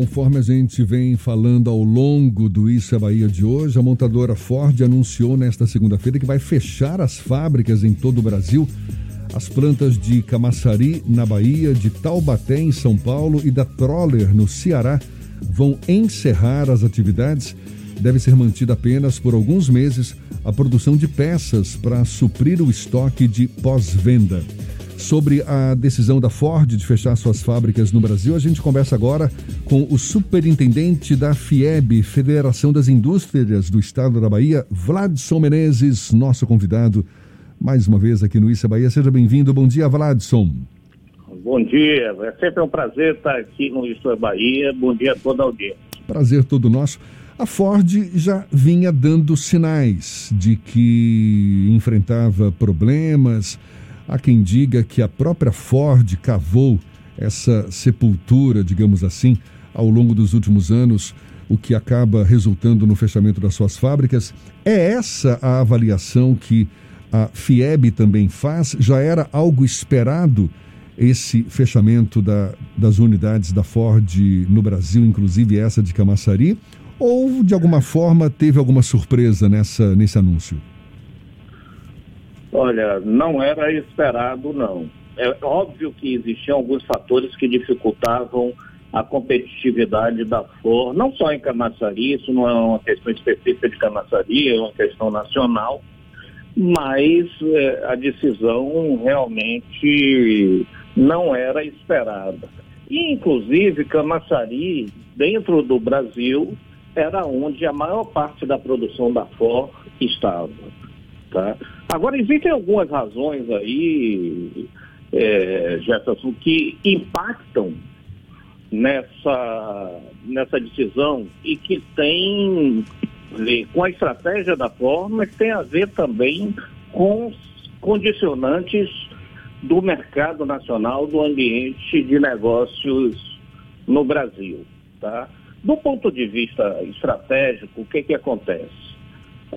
Conforme a gente vem falando ao longo do Isso é Bahia de hoje, a montadora Ford anunciou nesta segunda-feira que vai fechar as fábricas em todo o Brasil. As plantas de Camaçari, na Bahia, de Taubaté, em São Paulo, e da Troller, no Ceará, vão encerrar as atividades. Deve ser mantida apenas por alguns meses a produção de peças para suprir o estoque de pós-venda sobre a decisão da Ford de fechar suas fábricas no Brasil. A gente conversa agora com o superintendente da FIEB, Federação das Indústrias do Estado da Bahia, Vladson Menezes, nosso convidado mais uma vez aqui no Issa Bahia. Seja bem-vindo. Bom dia, Vladson. Bom dia. É sempre um prazer estar aqui no Issa Bahia. Bom dia a toda a audiência. Prazer todo nosso. A Ford já vinha dando sinais de que enfrentava problemas, Há quem diga que a própria Ford cavou essa sepultura, digamos assim, ao longo dos últimos anos, o que acaba resultando no fechamento das suas fábricas. É essa a avaliação que a FIEB também faz? Já era algo esperado esse fechamento da, das unidades da Ford no Brasil, inclusive essa de Camaçari? Ou, de alguma forma, teve alguma surpresa nessa, nesse anúncio? Olha, não era esperado, não. É óbvio que existiam alguns fatores que dificultavam a competitividade da Ford, não só em Camaçari, isso não é uma questão específica de Camaçari, é uma questão nacional, mas é, a decisão realmente não era esperada. E, inclusive, Camaçari, dentro do Brasil, era onde a maior parte da produção da Ford estava. Tá? Agora, existem algumas razões aí, é, Jefferson, que impactam nessa, nessa decisão e que tem a ver com a estratégia da forma, mas tem a ver também com condicionantes do mercado nacional, do ambiente de negócios no Brasil. Tá? Do ponto de vista estratégico, o que, que acontece?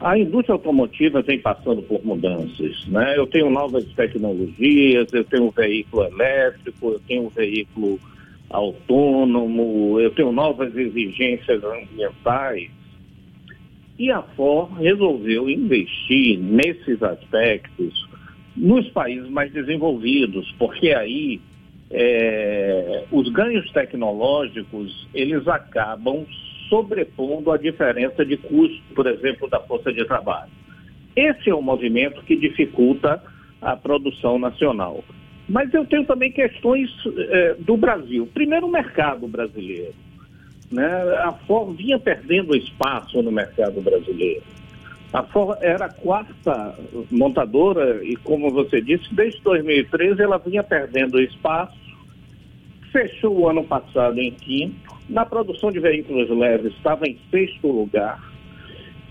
A indústria automotiva vem passando por mudanças, né? Eu tenho novas tecnologias, eu tenho um veículo elétrico, eu tenho um veículo autônomo, eu tenho novas exigências ambientais. E a Ford resolveu investir nesses aspectos nos países mais desenvolvidos, porque aí é, os ganhos tecnológicos eles acabam sobrepondo a diferença de custo, por exemplo, da força de trabalho. Esse é o movimento que dificulta a produção nacional. Mas eu tenho também questões eh, do Brasil. Primeiro, o mercado brasileiro. Né? A Ford vinha perdendo espaço no mercado brasileiro. A Ford era a quarta montadora e, como você disse, desde 2013 ela vinha perdendo espaço. Fechou o ano passado em quinto na produção de veículos leves estava em sexto lugar.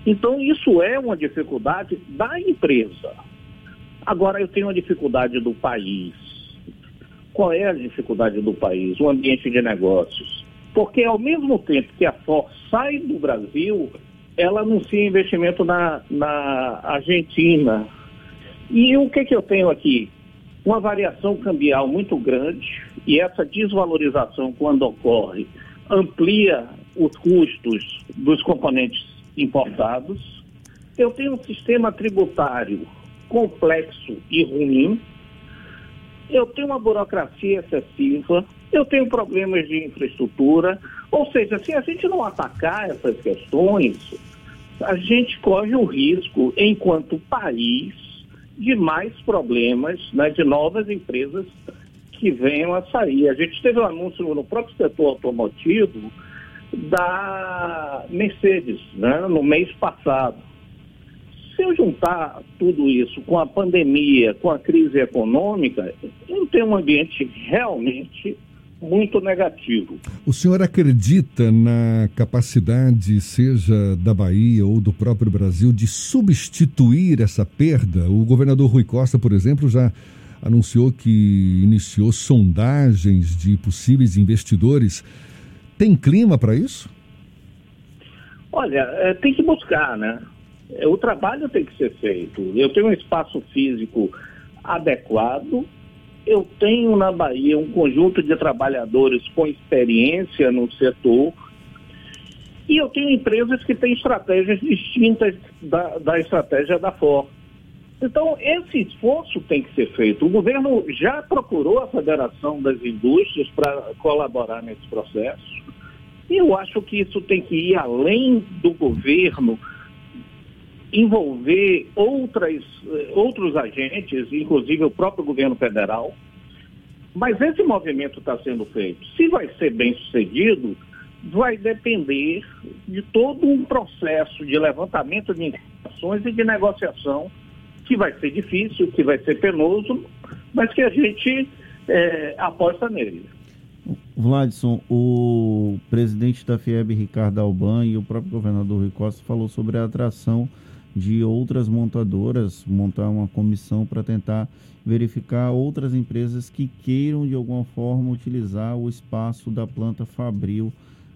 Então, isso é uma dificuldade da empresa. Agora, eu tenho uma dificuldade do país. Qual é a dificuldade do país? O ambiente de negócios. Porque, ao mesmo tempo que a Ford sai do Brasil, ela anuncia investimento na, na Argentina. E o que, que eu tenho aqui? Uma variação cambial muito grande, e essa desvalorização, quando ocorre, amplia os custos dos componentes importados. Eu tenho um sistema tributário complexo e ruim. Eu tenho uma burocracia excessiva. Eu tenho problemas de infraestrutura. Ou seja, se a gente não atacar essas questões, a gente corre o risco, enquanto país, de mais problemas, né, de novas empresas que venham a sair. A gente teve um anúncio no próprio setor automotivo da Mercedes, né, no mês passado. Se eu juntar tudo isso com a pandemia, com a crise econômica, eu tenho um ambiente realmente muito negativo. O senhor acredita na capacidade, seja da Bahia ou do próprio Brasil, de substituir essa perda? O governador Rui Costa, por exemplo, já anunciou que iniciou sondagens de possíveis investidores. Tem clima para isso? Olha, é, tem que buscar, né? É, o trabalho tem que ser feito. Eu tenho um espaço físico adequado, eu tenho na Bahia um conjunto de trabalhadores com experiência no setor e eu tenho empresas que têm estratégias distintas da, da estratégia da Ford. Então, esse esforço tem que ser feito. O governo já procurou a Federação das Indústrias para colaborar nesse processo. E eu acho que isso tem que ir além do governo, envolver outras, outros agentes, inclusive o próprio governo federal. Mas esse movimento está sendo feito. Se vai ser bem sucedido, vai depender de todo um processo de levantamento de informações e de negociação que vai ser difícil, que vai ser penoso, mas que a gente é, aposta nele. Vladson, o presidente da FIEB, Ricardo Alban, e o próprio governador Rui Costa falou sobre a atração de outras montadoras, montar uma comissão para tentar verificar outras empresas que queiram de alguma forma utilizar o espaço da planta Fabril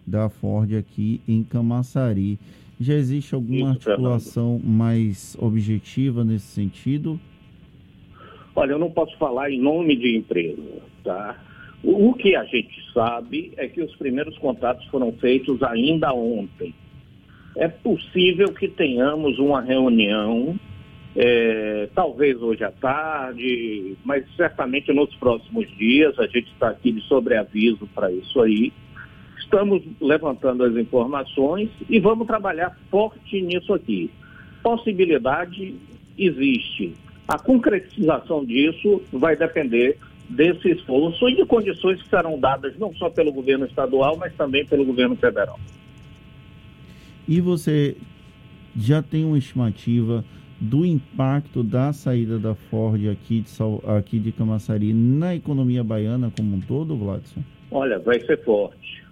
da Ford aqui em Camaçari. Já existe alguma Isso, articulação Fernando. mais objetiva nesse sentido? Olha, eu não posso falar em nome de empresa, tá? O, o que a gente sabe é que os primeiros contatos foram feitos ainda ontem. É possível que tenhamos uma reunião, é, talvez hoje à tarde, mas certamente nos próximos dias. A gente está aqui de sobreaviso para isso aí Estamos levantando as informações e vamos trabalhar forte nisso aqui. Possibilidade existe. A concretização disso vai depender desse esforço e de condições que serão dadas não só pelo governo estadual, mas também pelo governo federal. E você já tem uma estimativa do impacto da saída da Ford aqui de, aqui de Camaçari na economia baiana como um todo, Vladson? Olha, vai ser forte.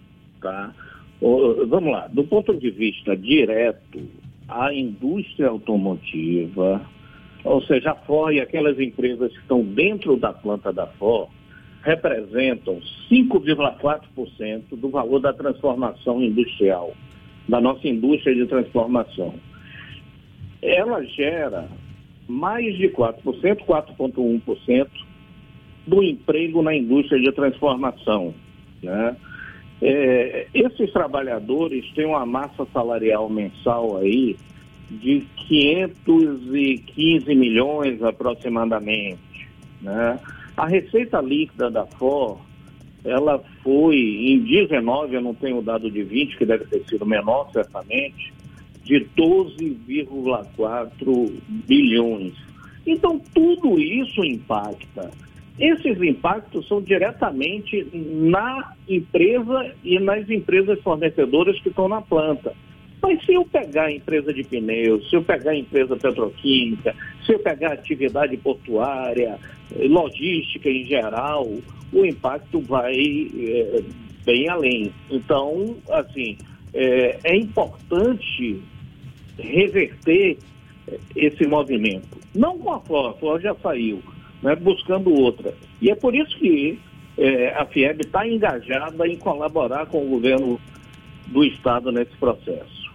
Tá? Vamos lá, do ponto de vista direto, a indústria automotiva, ou seja, a Ford e aquelas empresas que estão dentro da planta da Ford, representam 5,4% do valor da transformação industrial, da nossa indústria de transformação. Ela gera mais de 4%, 4,1% do emprego na indústria de transformação. Né? É, esses trabalhadores têm uma massa salarial mensal aí de 515 milhões aproximadamente. Né? A receita líquida da FOR, ela foi em 19, eu não tenho o dado de 20, que deve ter sido menor certamente, de 12,4 bilhões. Então tudo isso impacta. Esses impactos são diretamente na empresa e nas empresas fornecedoras que estão na planta. Mas se eu pegar a empresa de pneus, se eu pegar a empresa petroquímica, se eu pegar a atividade portuária, logística em geral, o impacto vai é, bem além. Então, assim, é, é importante reverter esse movimento. Não com a Ford, a Ford já saiu, né, buscando outra. E é por isso que é, a FIEB está engajada em colaborar com o governo do Estado nesse processo.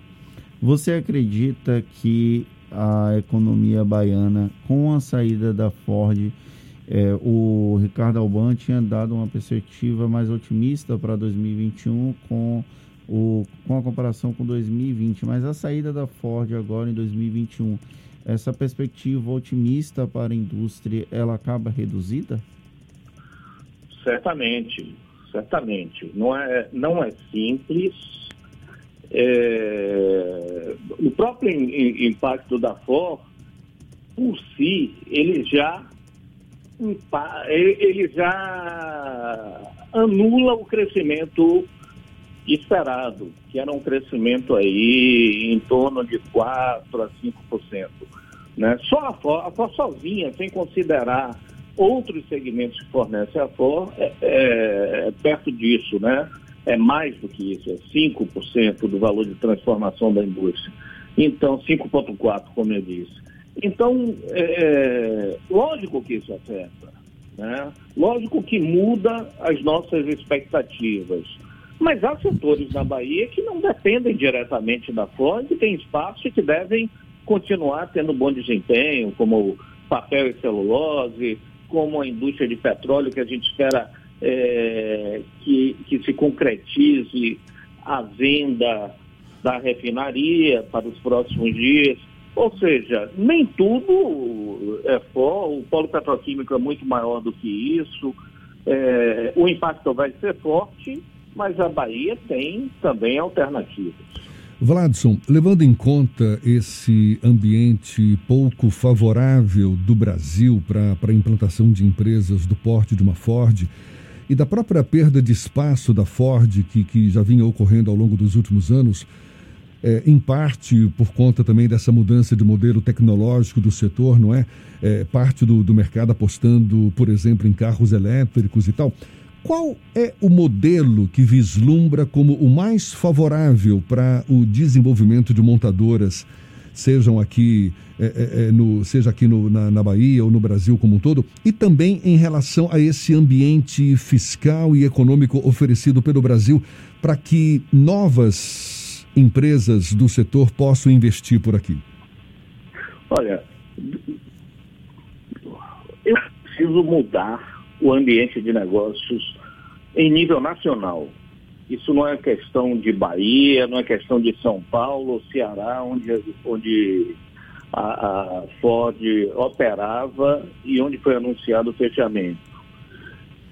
Você acredita que a economia baiana, com a saída da Ford, é, o Ricardo Alban tinha dado uma perspectiva mais otimista para 2021 com, o, com a comparação com 2020, mas a saída da Ford agora em 2021 essa perspectiva otimista para a indústria, ela acaba reduzida? Certamente, certamente. Não é, não é simples. É, o próprio impacto da FOR, por si, ele já, ele já anula o crescimento esperado, que era um crescimento aí em torno de 4 a 5%. Né? Só a FOR, a FOR sozinha, sem considerar outros segmentos que fornecem a FOR, é, é, é perto disso, né? É mais do que isso, é 5% do valor de transformação da indústria. Então, 5,4%, como eu disse. Então, é, é, lógico que isso afeta, né? Lógico que muda as nossas expectativas. Mas há setores na Bahia que não dependem diretamente da FOR, que têm espaço e que devem continuar tendo bom desempenho, como papel e celulose, como a indústria de petróleo, que a gente espera é, que, que se concretize a venda da refinaria para os próximos dias. Ou seja, nem tudo é for, o polo petroquímico é muito maior do que isso, é, o impacto vai ser forte, mas a Bahia tem também alternativas. Vladson, levando em conta esse ambiente pouco favorável do Brasil para a implantação de empresas do porte de uma Ford e da própria perda de espaço da Ford que, que já vinha ocorrendo ao longo dos últimos anos, é, em parte por conta também dessa mudança de modelo tecnológico do setor, não é? é parte do, do mercado apostando, por exemplo, em carros elétricos e tal. Qual é o modelo que vislumbra como o mais favorável para o desenvolvimento de montadoras, sejam aqui, é, é, é, no, seja aqui no, na, na Bahia ou no Brasil como um todo, e também em relação a esse ambiente fiscal e econômico oferecido pelo Brasil para que novas empresas do setor possam investir por aqui? Olha, eu preciso mudar o ambiente de negócios em nível nacional. Isso não é questão de Bahia, não é questão de São Paulo, Ceará, onde, onde a, a Ford operava e onde foi anunciado o fechamento.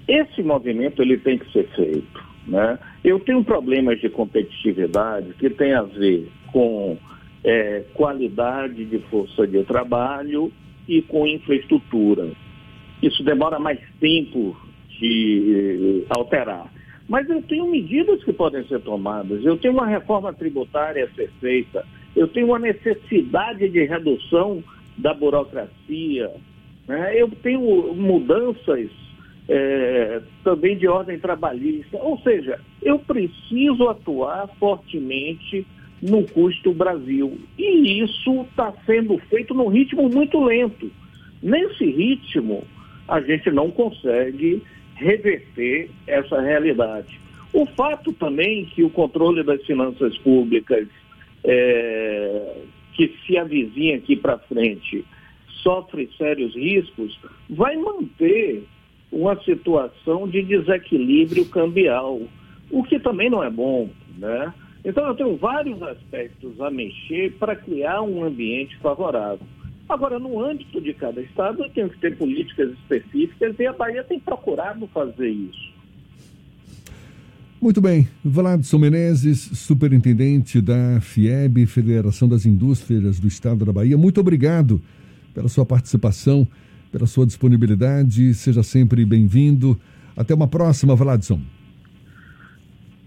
Esse movimento ele tem que ser feito. Né? Eu tenho problemas de competitividade que tem a ver com é, qualidade de força de trabalho e com infraestrutura. Isso demora mais tempo de eh, alterar. Mas eu tenho medidas que podem ser tomadas. Eu tenho uma reforma tributária a ser feita. Eu tenho uma necessidade de redução da burocracia. Né? Eu tenho mudanças é, também de ordem trabalhista. Ou seja, eu preciso atuar fortemente no custo Brasil. E isso está sendo feito num ritmo muito lento. Nesse ritmo, a gente não consegue reverter essa realidade. O fato também que o controle das finanças públicas é, que se avizinha aqui para frente sofre sérios riscos, vai manter uma situação de desequilíbrio cambial, o que também não é bom, né? Então eu tenho vários aspectos a mexer para criar um ambiente favorável. Agora, no âmbito de cada estado, eu tenho que ter políticas específicas e a Bahia tem procurado fazer isso. Muito bem. Vladson Menezes, superintendente da FIEB, Federação das Indústrias do Estado da Bahia, muito obrigado pela sua participação, pela sua disponibilidade. Seja sempre bem-vindo. Até uma próxima, Vladson.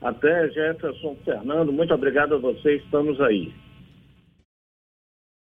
Até, Jefferson Fernando. Muito obrigado a vocês. Estamos aí.